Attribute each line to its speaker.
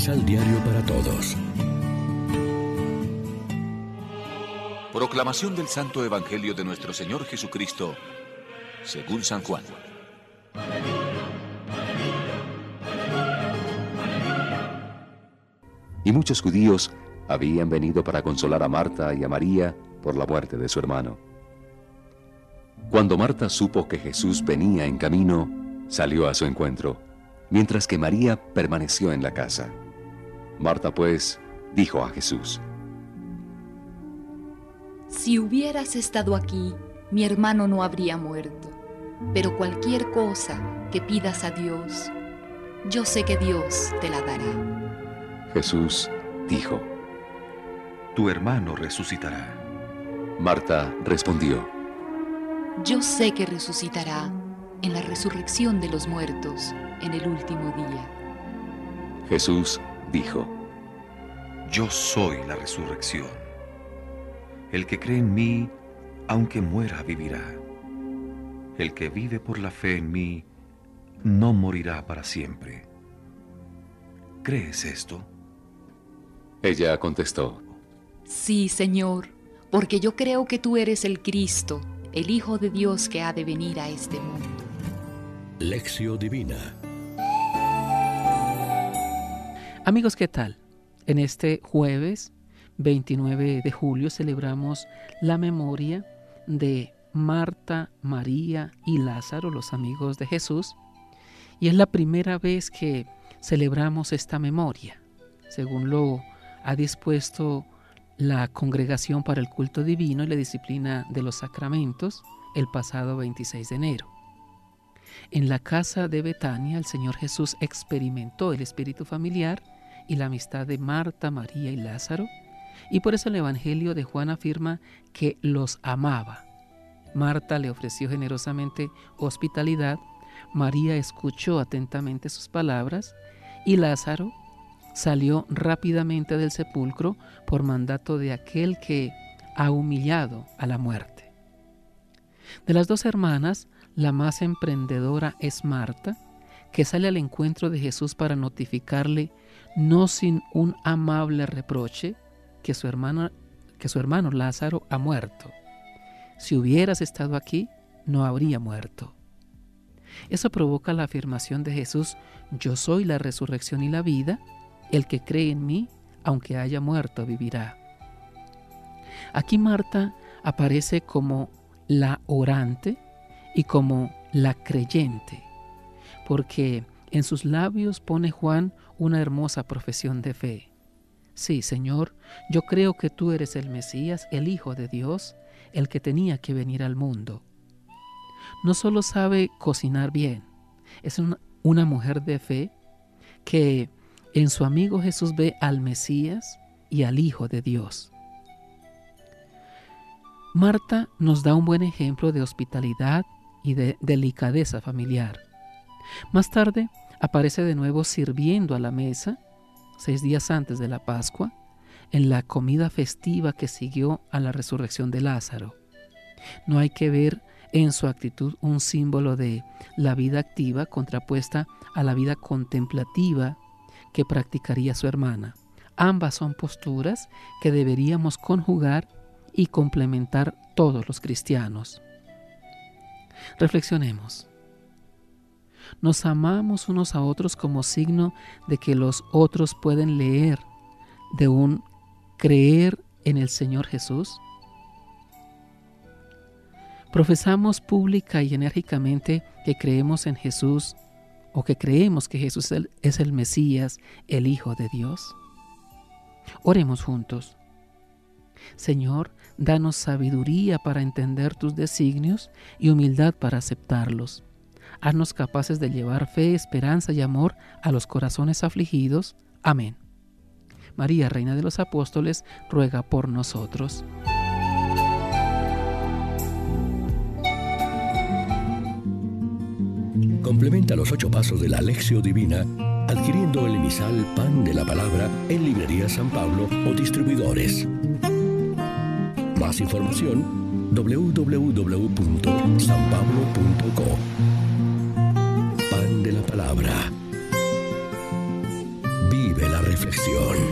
Speaker 1: Misal Diario para Todos.
Speaker 2: Proclamación del Santo Evangelio de nuestro Señor Jesucristo, según San Juan.
Speaker 3: Y muchos judíos habían venido para consolar a Marta y a María por la muerte de su hermano. Cuando Marta supo que Jesús venía en camino, salió a su encuentro, mientras que María permaneció en la casa. Marta pues dijo a Jesús,
Speaker 4: Si hubieras estado aquí, mi hermano no habría muerto, pero cualquier cosa que pidas a Dios, yo sé que Dios te la dará.
Speaker 3: Jesús dijo,
Speaker 5: Tu hermano resucitará.
Speaker 3: Marta respondió,
Speaker 4: Yo sé que resucitará en la resurrección de los muertos en el último día.
Speaker 3: Jesús dijo,
Speaker 5: Yo soy la resurrección. El que cree en mí, aunque muera, vivirá. El que vive por la fe en mí, no morirá para siempre. ¿Crees esto?
Speaker 3: Ella contestó,
Speaker 4: Sí, Señor, porque yo creo que tú eres el Cristo, el Hijo de Dios que ha de venir a este mundo.
Speaker 1: Lección Divina.
Speaker 6: Amigos, ¿qué tal? En este jueves 29 de julio celebramos la memoria de Marta, María y Lázaro, los amigos de Jesús, y es la primera vez que celebramos esta memoria, según lo ha dispuesto la Congregación para el Culto Divino y la Disciplina de los Sacramentos el pasado 26 de enero. En la casa de Betania el Señor Jesús experimentó el espíritu familiar y la amistad de Marta, María y Lázaro, y por eso el Evangelio de Juan afirma que los amaba. Marta le ofreció generosamente hospitalidad, María escuchó atentamente sus palabras y Lázaro salió rápidamente del sepulcro por mandato de aquel que ha humillado a la muerte. De las dos hermanas, la más emprendedora es Marta, que sale al encuentro de Jesús para notificarle, no sin un amable reproche, que su hermano, que su hermano Lázaro ha muerto. Si hubieras estado aquí, no habría muerto. Eso provoca la afirmación de Jesús, yo soy la resurrección y la vida, el que cree en mí, aunque haya muerto, vivirá. Aquí Marta aparece como la orante y como la creyente, porque en sus labios pone Juan una hermosa profesión de fe. Sí, Señor, yo creo que tú eres el Mesías, el Hijo de Dios, el que tenía que venir al mundo. No solo sabe cocinar bien, es una, una mujer de fe que en su amigo Jesús ve al Mesías y al Hijo de Dios. Marta nos da un buen ejemplo de hospitalidad y de delicadeza familiar. Más tarde aparece de nuevo sirviendo a la mesa, seis días antes de la Pascua, en la comida festiva que siguió a la resurrección de Lázaro. No hay que ver en su actitud un símbolo de la vida activa contrapuesta a la vida contemplativa que practicaría su hermana. Ambas son posturas que deberíamos conjugar y complementar todos los cristianos. Reflexionemos. Nos amamos unos a otros como signo de que los otros pueden leer de un creer en el Señor Jesús. Profesamos pública y enérgicamente que creemos en Jesús o que creemos que Jesús es el Mesías, el Hijo de Dios. Oremos juntos. Señor, danos sabiduría para entender tus designios y humildad para aceptarlos. Haznos capaces de llevar fe, esperanza y amor a los corazones afligidos. Amén. María, Reina de los Apóstoles, ruega por nosotros.
Speaker 1: Complementa los ocho pasos de la Alexio Divina adquiriendo el emisal Pan de la Palabra en Librería San Pablo o distribuidores. Más información www.sanpablo.co Pan